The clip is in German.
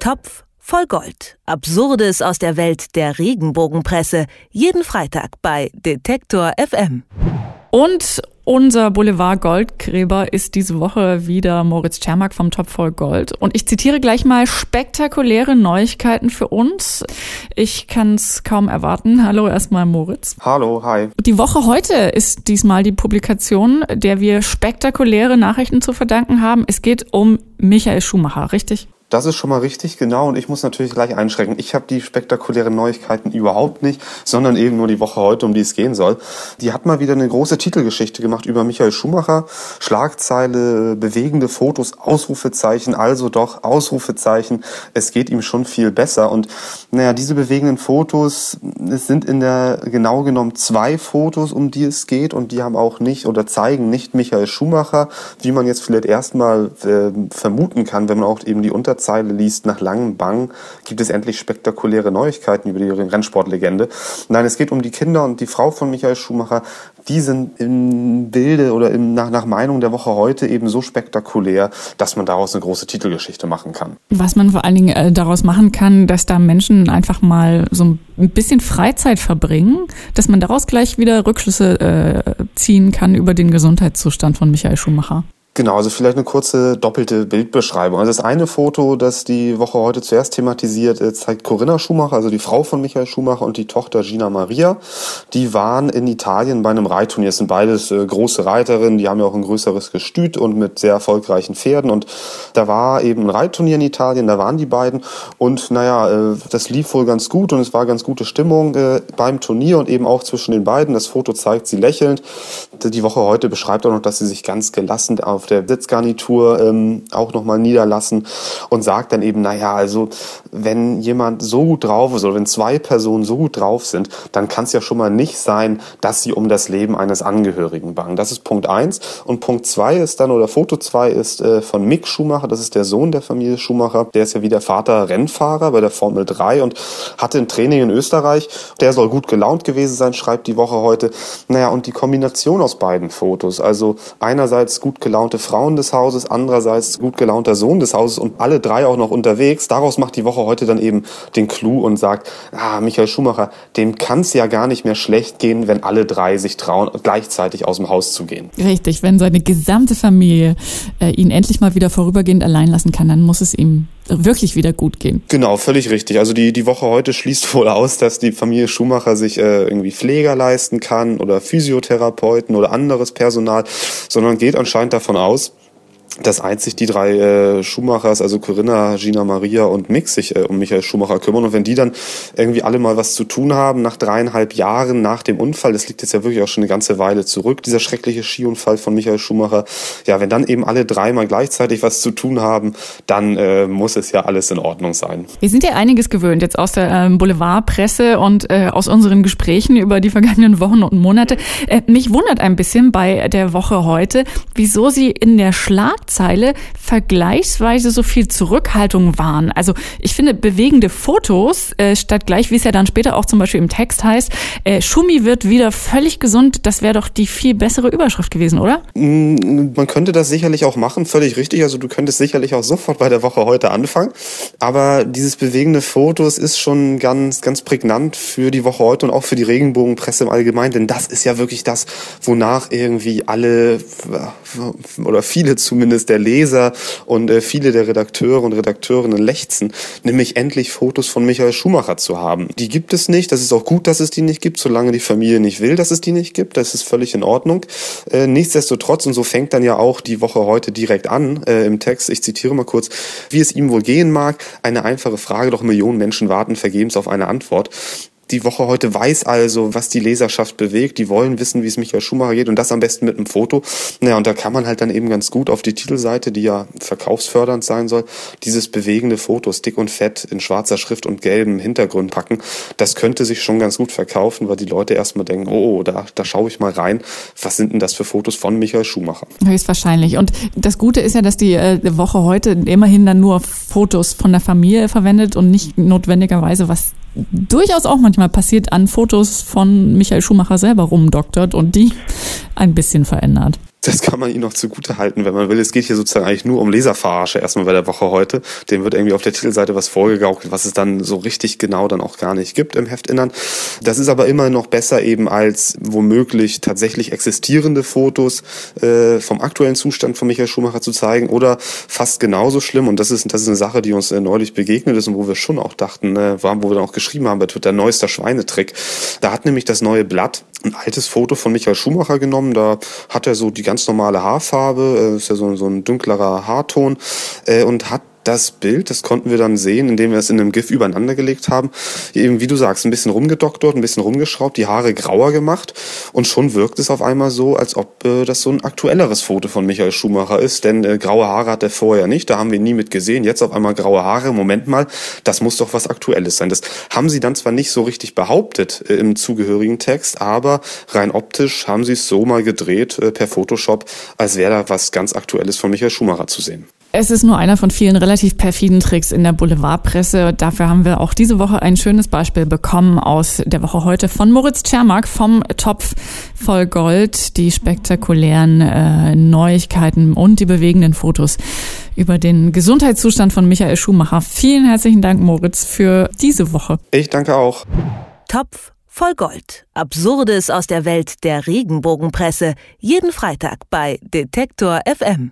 Topf voll Gold. Absurdes aus der Welt der Regenbogenpresse. Jeden Freitag bei Detektor FM. Und unser Boulevard Goldgräber ist diese Woche wieder Moritz Czermak vom Top voll Gold. Und ich zitiere gleich mal spektakuläre Neuigkeiten für uns. Ich kann es kaum erwarten. Hallo erstmal Moritz. Hallo, hi. Die Woche heute ist diesmal die Publikation, der wir spektakuläre Nachrichten zu verdanken haben. Es geht um Michael Schumacher, richtig? Das ist schon mal richtig, genau. Und ich muss natürlich gleich einschränken. Ich habe die spektakulären Neuigkeiten überhaupt nicht, sondern eben nur die Woche heute, um die es gehen soll. Die hat mal wieder eine große Titelgeschichte gemacht über Michael Schumacher. Schlagzeile, bewegende Fotos, Ausrufezeichen, also doch Ausrufezeichen. Es geht ihm schon viel besser. Und naja, diese bewegenden Fotos, es sind in der genau genommen zwei Fotos, um die es geht. Und die haben auch nicht oder zeigen nicht Michael Schumacher, wie man jetzt vielleicht erstmal äh, vermuten kann, wenn man auch eben die Unter Zeile liest, nach langem Bang gibt es endlich spektakuläre Neuigkeiten über die Rennsportlegende. Nein, es geht um die Kinder und die Frau von Michael Schumacher. Die sind im Bilde oder im, nach, nach Meinung der Woche heute eben so spektakulär, dass man daraus eine große Titelgeschichte machen kann. Was man vor allen Dingen äh, daraus machen kann, dass da Menschen einfach mal so ein bisschen Freizeit verbringen, dass man daraus gleich wieder Rückschlüsse äh, ziehen kann über den Gesundheitszustand von Michael Schumacher. Genau, also vielleicht eine kurze doppelte Bildbeschreibung. Also das eine Foto, das die Woche heute zuerst thematisiert, äh, zeigt Corinna Schumacher, also die Frau von Michael Schumacher und die Tochter Gina Maria. Die waren in Italien bei einem Reitturnier. Es sind beides äh, große Reiterinnen, die haben ja auch ein größeres Gestüt und mit sehr erfolgreichen Pferden. Und da war eben ein Reitturnier in Italien, da waren die beiden. Und naja, äh, das lief wohl ganz gut und es war ganz gute Stimmung äh, beim Turnier und eben auch zwischen den beiden. Das Foto zeigt sie lächelnd. Die Woche heute beschreibt auch noch, dass sie sich ganz gelassen auf der Sitzgarnitur ähm, auch nochmal niederlassen und sagt dann eben, naja, also wenn jemand so gut drauf ist oder wenn zwei Personen so gut drauf sind, dann kann es ja schon mal nicht sein, dass sie um das Leben eines Angehörigen bangen. Das ist Punkt eins. Und Punkt zwei ist dann, oder Foto zwei ist äh, von Mick Schumacher, das ist der Sohn der Familie Schumacher. Der ist ja wie der Vater Rennfahrer bei der Formel 3 und hatte ein Training in Österreich. Der soll gut gelaunt gewesen sein, schreibt die Woche heute. Naja, und die Kombination aus beiden Fotos, also einerseits gut gelaunte Frauen des Hauses, andererseits gut gelaunter Sohn des Hauses und alle drei auch noch unterwegs. Daraus macht die Woche heute dann eben den Clou und sagt, ah, Michael Schumacher, dem kann es ja gar nicht mehr schlecht gehen, wenn alle drei sich trauen, gleichzeitig aus dem Haus zu gehen. Richtig, wenn seine gesamte Familie äh, ihn endlich mal wieder vorübergehend allein lassen kann, dann muss es ihm wirklich wieder gut gehen. Genau, völlig richtig. Also die, die Woche heute schließt wohl aus, dass die Familie Schumacher sich äh, irgendwie Pfleger leisten kann oder Physiotherapeuten oder anderes Personal, sondern geht anscheinend davon aus, dass einzig die drei äh, Schumachers, also Corinna, Gina Maria und Mick, sich äh, um Michael Schumacher kümmern. Und wenn die dann irgendwie alle mal was zu tun haben, nach dreieinhalb Jahren nach dem Unfall, das liegt jetzt ja wirklich auch schon eine ganze Weile zurück, dieser schreckliche Skiunfall von Michael Schumacher, ja, wenn dann eben alle drei mal gleichzeitig was zu tun haben, dann äh, muss es ja alles in Ordnung sein. Wir sind ja einiges gewöhnt jetzt aus der ähm, Boulevardpresse und äh, aus unseren Gesprächen über die vergangenen Wochen und Monate. Äh, mich wundert ein bisschen bei der Woche heute, wieso sie in der Schlagzeile Schlagzeile vergleichsweise so viel Zurückhaltung waren. Also ich finde bewegende Fotos, äh, statt gleich, wie es ja dann später auch zum Beispiel im Text heißt, äh, Schumi wird wieder völlig gesund, das wäre doch die viel bessere Überschrift gewesen, oder? Mm, man könnte das sicherlich auch machen, völlig richtig. Also du könntest sicherlich auch sofort bei der Woche heute anfangen. Aber dieses bewegende Fotos ist schon ganz, ganz prägnant für die Woche heute und auch für die Regenbogenpresse im Allgemeinen, denn das ist ja wirklich das, wonach irgendwie alle oder viele zumindest zumindest der Leser und äh, viele der Redakteure und Redakteurinnen lechzen, nämlich endlich Fotos von Michael Schumacher zu haben. Die gibt es nicht. Das ist auch gut, dass es die nicht gibt, solange die Familie nicht will, dass es die nicht gibt. Das ist völlig in Ordnung. Äh, nichtsdestotrotz, und so fängt dann ja auch die Woche heute direkt an äh, im Text, ich zitiere mal kurz, wie es ihm wohl gehen mag, eine einfache Frage, doch Millionen Menschen warten vergebens auf eine Antwort die Woche heute weiß also, was die Leserschaft bewegt. Die wollen wissen, wie es Michael Schumacher geht und das am besten mit einem Foto. Naja, und da kann man halt dann eben ganz gut auf die Titelseite, die ja verkaufsfördernd sein soll, dieses bewegende Foto, dick und fett, in schwarzer Schrift und gelbem Hintergrund packen. Das könnte sich schon ganz gut verkaufen, weil die Leute erstmal denken, oh, oh da, da schaue ich mal rein. Was sind denn das für Fotos von Michael Schumacher? Höchstwahrscheinlich. Und das Gute ist ja, dass die äh, Woche heute immerhin dann nur Fotos von der Familie verwendet und nicht notwendigerweise was durchaus auch manchmal passiert, an Fotos von Michael Schumacher selber rumdoktert und die ein bisschen verändert. Das kann man ihnen noch zugute halten, wenn man will. Es geht hier sozusagen eigentlich nur um Leserverarsche erstmal bei der Woche heute. Dem wird irgendwie auf der Titelseite was vorgegaukelt, was es dann so richtig genau dann auch gar nicht gibt im Heftinnern. Das ist aber immer noch besser eben als womöglich tatsächlich existierende Fotos äh, vom aktuellen Zustand von Michael Schumacher zu zeigen oder fast genauso schlimm. Und das ist, das ist eine Sache, die uns äh, neulich begegnet ist und wo wir schon auch dachten, äh, wo wir dann auch geschrieben haben bei Twitter, neuester Schweinetrick. Da hat nämlich das neue Blatt ein altes Foto von Michael Schumacher genommen. Da hat er so die ganz normale Haarfarbe, äh, ist ja so, so ein dunklerer Haarton äh, und hat das Bild, das konnten wir dann sehen, indem wir es in einem GIF übereinander gelegt haben, eben wie du sagst, ein bisschen rumgedoktert, ein bisschen rumgeschraubt, die Haare grauer gemacht. Und schon wirkt es auf einmal so, als ob äh, das so ein aktuelleres Foto von Michael Schumacher ist, denn äh, graue Haare hat er vorher nicht, da haben wir ihn nie mit gesehen, jetzt auf einmal graue Haare, Moment mal, das muss doch was Aktuelles sein. Das haben sie dann zwar nicht so richtig behauptet äh, im zugehörigen Text, aber rein optisch haben sie es so mal gedreht äh, per Photoshop, als wäre da was ganz Aktuelles von Michael Schumacher zu sehen. Es ist nur einer von vielen relativ perfiden Tricks in der Boulevardpresse. Dafür haben wir auch diese Woche ein schönes Beispiel bekommen aus der Woche heute von Moritz Czermak vom Topf voll Gold. Die spektakulären äh, Neuigkeiten und die bewegenden Fotos über den Gesundheitszustand von Michael Schumacher. Vielen herzlichen Dank, Moritz, für diese Woche. Ich danke auch. Topf voll Gold. Absurdes aus der Welt der Regenbogenpresse. Jeden Freitag bei Detektor FM.